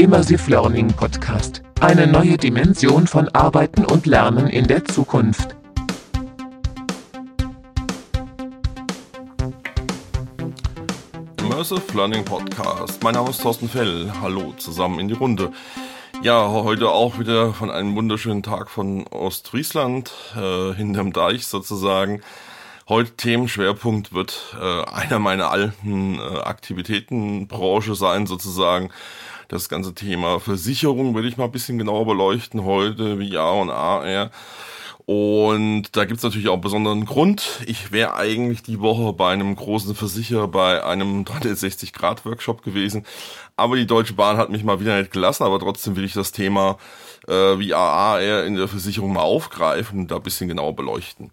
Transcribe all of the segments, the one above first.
Immersive Learning Podcast. Eine neue Dimension von Arbeiten und Lernen in der Zukunft. Immersive Learning Podcast. Mein Name ist Thorsten Fell. Hallo zusammen in die Runde. Ja, heute auch wieder von einem wunderschönen Tag von Ostfriesland, äh, hinterm Deich sozusagen. Heute Themenschwerpunkt wird äh, einer meiner alten äh, Aktivitätenbranche sein sozusagen. Das ganze Thema Versicherung will ich mal ein bisschen genauer beleuchten heute, wie A und AR. Und da gibt's natürlich auch einen besonderen Grund. Ich wäre eigentlich die Woche bei einem großen Versicherer bei einem 360-Grad-Workshop gewesen. Aber die Deutsche Bahn hat mich mal wieder nicht gelassen. Aber trotzdem will ich das Thema äh, wie AR in der Versicherung mal aufgreifen und da ein bisschen genauer beleuchten.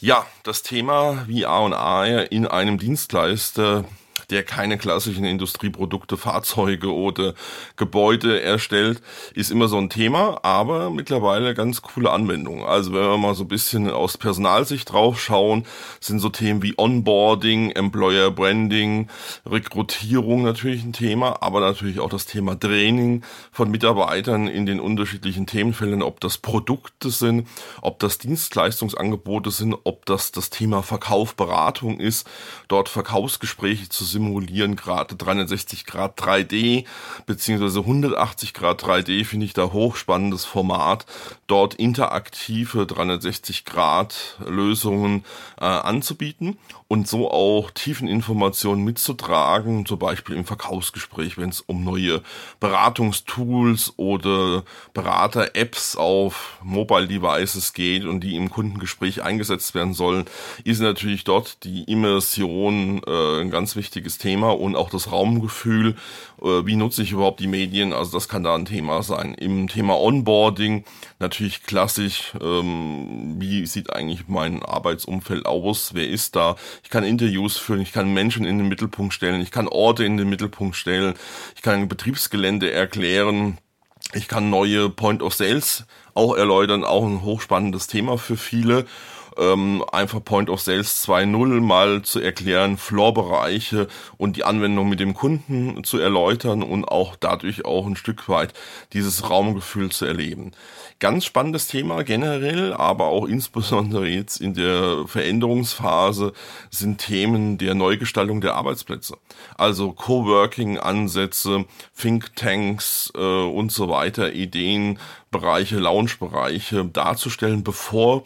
Ja, das Thema VR und AR in einem Dienstleister der keine klassischen Industrieprodukte, Fahrzeuge oder Gebäude erstellt, ist immer so ein Thema, aber mittlerweile ganz coole Anwendungen. Also wenn wir mal so ein bisschen aus Personalsicht drauf schauen, sind so Themen wie Onboarding, Employer Branding, Rekrutierung natürlich ein Thema, aber natürlich auch das Thema Training von Mitarbeitern in den unterschiedlichen Themenfeldern, ob das Produkte sind, ob das Dienstleistungsangebote sind, ob das das Thema Verkauf, Beratung ist, dort Verkaufsgespräche zu simulieren, gerade 360 Grad 3D beziehungsweise 180 Grad 3D finde ich da hochspannendes Format, dort interaktive 360 Grad Lösungen äh, anzubieten und so auch tiefen Informationen mitzutragen, zum Beispiel im Verkaufsgespräch, wenn es um neue Beratungstools oder Berater-Apps auf Mobile Devices geht und die im Kundengespräch eingesetzt werden sollen, ist natürlich dort die Immersion äh, ein ganz wichtiges wichtiges Thema und auch das Raumgefühl. Äh, wie nutze ich überhaupt die Medien? Also das kann da ein Thema sein. Im Thema Onboarding natürlich klassisch. Ähm, wie sieht eigentlich mein Arbeitsumfeld aus? Wer ist da? Ich kann Interviews führen. Ich kann Menschen in den Mittelpunkt stellen. Ich kann Orte in den Mittelpunkt stellen. Ich kann Betriebsgelände erklären. Ich kann neue Point of Sales auch erläutern. Auch ein hochspannendes Thema für viele ähm, einfach Point of Sales 2.0 mal zu erklären, Floor-Bereiche und die Anwendung mit dem Kunden zu erläutern und auch dadurch auch ein Stück weit dieses Raumgefühl zu erleben. Ganz spannendes Thema generell, aber auch insbesondere jetzt in der Veränderungsphase sind Themen der Neugestaltung der Arbeitsplätze. Also Coworking-Ansätze, Thinktanks äh, und so weiter, Ideen, Bereiche, Lounge-Bereiche darzustellen, bevor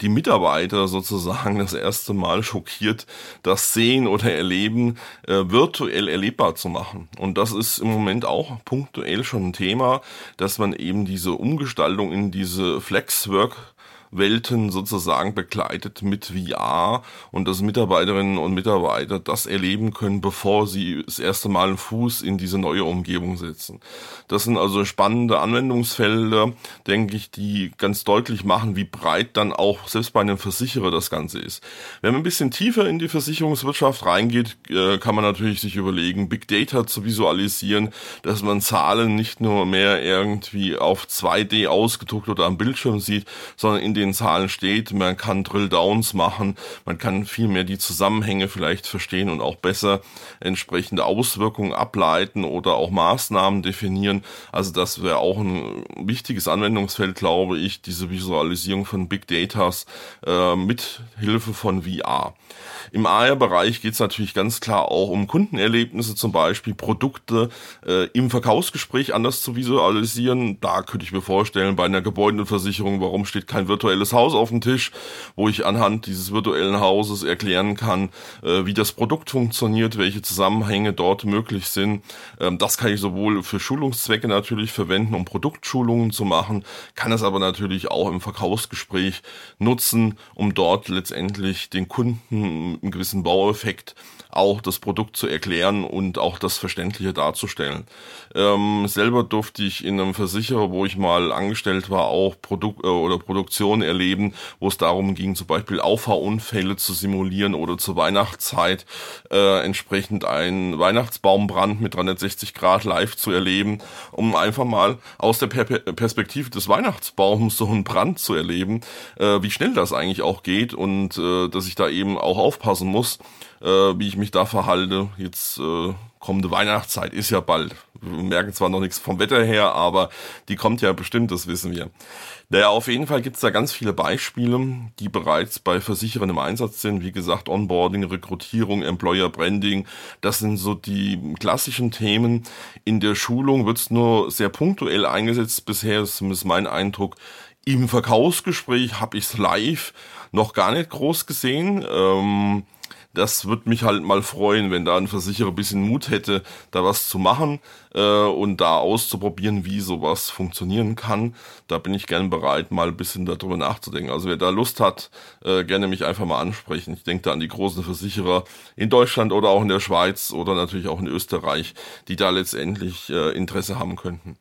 die Mitarbeiter sozusagen das erste Mal schockiert, das Sehen oder Erleben äh, virtuell erlebbar zu machen. Und das ist im Moment auch punktuell schon ein Thema, dass man eben diese Umgestaltung in diese Flexwork Welten sozusagen begleitet mit VR und dass Mitarbeiterinnen und Mitarbeiter das erleben können, bevor sie das erste Mal einen Fuß in diese neue Umgebung setzen. Das sind also spannende Anwendungsfelder, denke ich, die ganz deutlich machen, wie breit dann auch selbst bei einem Versicherer das Ganze ist. Wenn man ein bisschen tiefer in die Versicherungswirtschaft reingeht, äh, kann man natürlich sich überlegen, Big Data zu visualisieren, dass man Zahlen nicht nur mehr irgendwie auf 2D ausgedruckt oder am Bildschirm sieht, sondern in den den Zahlen steht. Man kann Drill-Downs machen, man kann viel mehr die Zusammenhänge vielleicht verstehen und auch besser entsprechende Auswirkungen ableiten oder auch Maßnahmen definieren. Also das wäre auch ein wichtiges Anwendungsfeld, glaube ich, diese Visualisierung von Big Datas äh, mit Hilfe von VR. Im AR-Bereich geht es natürlich ganz klar auch um Kundenerlebnisse, zum Beispiel Produkte äh, im Verkaufsgespräch anders zu visualisieren. Da könnte ich mir vorstellen, bei einer Gebäudeversicherung, warum steht kein virtuelles Haus auf dem Tisch, wo ich anhand dieses virtuellen Hauses erklären kann, äh, wie das Produkt funktioniert, welche Zusammenhänge dort möglich sind. Ähm, das kann ich sowohl für Schulungszwecke natürlich verwenden, um Produktschulungen zu machen, kann es aber natürlich auch im Verkaufsgespräch nutzen, um dort letztendlich den Kunden einem gewissen Baueffekt auch das Produkt zu erklären und auch das Verständliche darzustellen. Ähm, selber durfte ich in einem Versicherer, wo ich mal angestellt war, auch Produkt äh, oder Produktion Simulationen erleben, wo es darum ging, zum Beispiel Auffahrunfälle zu simulieren oder zur Weihnachtszeit äh, entsprechend einen Weihnachtsbaumbrand mit 360 Grad live zu erleben, um einfach mal aus der per Perspektive des Weihnachtsbaums so einen Brand zu erleben, äh, wie schnell das eigentlich auch geht und äh, dass ich da eben auch aufpassen muss, äh, wie ich mich da verhalte. Jetzt äh, kommende Weihnachtszeit ist ja bald. Wir merken zwar noch nichts vom Wetter her, aber die kommt ja bestimmt, das wissen wir. Naja, auf jeden Fall gibt's da ganz viele Beispiele, die bereits bei Versicherern im Einsatz sind. Wie gesagt, Onboarding, Rekrutierung, Employer Branding, das sind so die klassischen Themen. In der Schulung wird's nur sehr punktuell eingesetzt. Bisher ist zumindest mein Eindruck. Im Verkaufsgespräch habe ich's live noch gar nicht groß gesehen. Ähm, das würde mich halt mal freuen, wenn da ein Versicherer ein bisschen Mut hätte, da was zu machen äh, und da auszuprobieren, wie sowas funktionieren kann. Da bin ich gern bereit, mal ein bisschen darüber nachzudenken. Also wer da Lust hat, äh, gerne mich einfach mal ansprechen. Ich denke da an die großen Versicherer in Deutschland oder auch in der Schweiz oder natürlich auch in Österreich, die da letztendlich äh, Interesse haben könnten.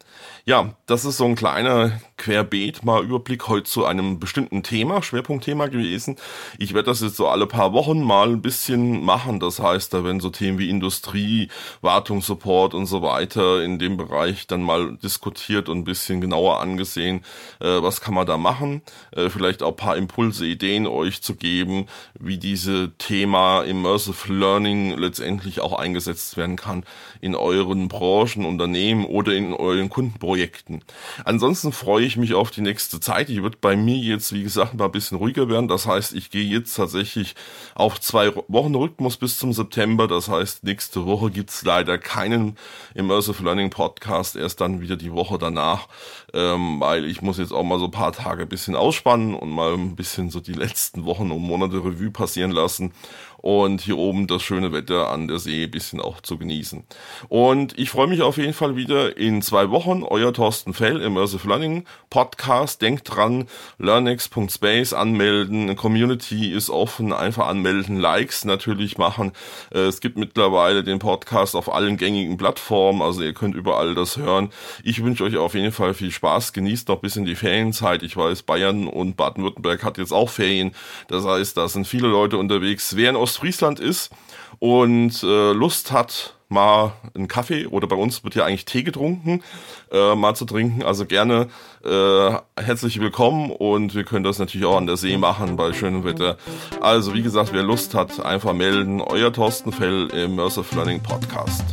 Ja, das ist so ein kleiner Querbeet mal Überblick heute zu einem bestimmten Thema, Schwerpunktthema gewesen. Ich werde das jetzt so alle paar Wochen mal ein bisschen machen. Das heißt, da werden so Themen wie Industrie, Wartungssupport und so weiter in dem Bereich dann mal diskutiert und ein bisschen genauer angesehen, äh, was kann man da machen. Äh, vielleicht auch paar Impulse, Ideen euch zu geben, wie diese Thema Immersive Learning letztendlich auch eingesetzt werden kann in euren Branchen, Unternehmen oder in euren Kundenprojekten. Ansonsten freue ich ich mich auf die nächste Zeit. Ich wird bei mir jetzt, wie gesagt, mal ein bisschen ruhiger werden. Das heißt, ich gehe jetzt tatsächlich auf zwei Wochen Rhythmus bis zum September. Das heißt, nächste Woche gibt's leider keinen Immersive Learning Podcast. Erst dann wieder die Woche danach, ähm, weil ich muss jetzt auch mal so ein paar Tage ein bisschen ausspannen und mal ein bisschen so die letzten Wochen und Monate Revue passieren lassen und hier oben das schöne Wetter an der See bisschen auch zu genießen. Und ich freue mich auf jeden Fall wieder in zwei Wochen. Euer Thorsten Fell, Immersive Learning Podcast. Denkt dran, learnex.space anmelden. Community ist offen, einfach anmelden, Likes natürlich machen. Äh, es gibt mittlerweile den Podcast auf allen gängigen Plattformen, also ihr könnt überall das hören. Ich wünsche euch auf jeden Fall viel Spaß. Genießt noch bis in die Ferienzeit. Ich weiß, Bayern und Baden-Württemberg hat jetzt auch Ferien. Das heißt, da sind viele Leute unterwegs. Wer in Ostfriesland ist und äh, Lust hat, mal einen Kaffee oder bei uns wird ja eigentlich Tee getrunken, äh, mal zu trinken. Also gerne äh, herzlich willkommen und wir können das natürlich auch an der See machen bei schönem Wetter. Also wie gesagt, wer Lust hat, einfach melden. Euer Thorsten Fell im Immersive Learning Podcast.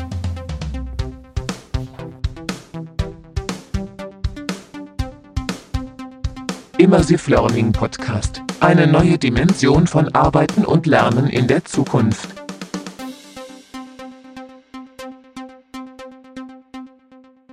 Immersive Learning Podcast. Eine neue Dimension von Arbeiten und Lernen in der Zukunft.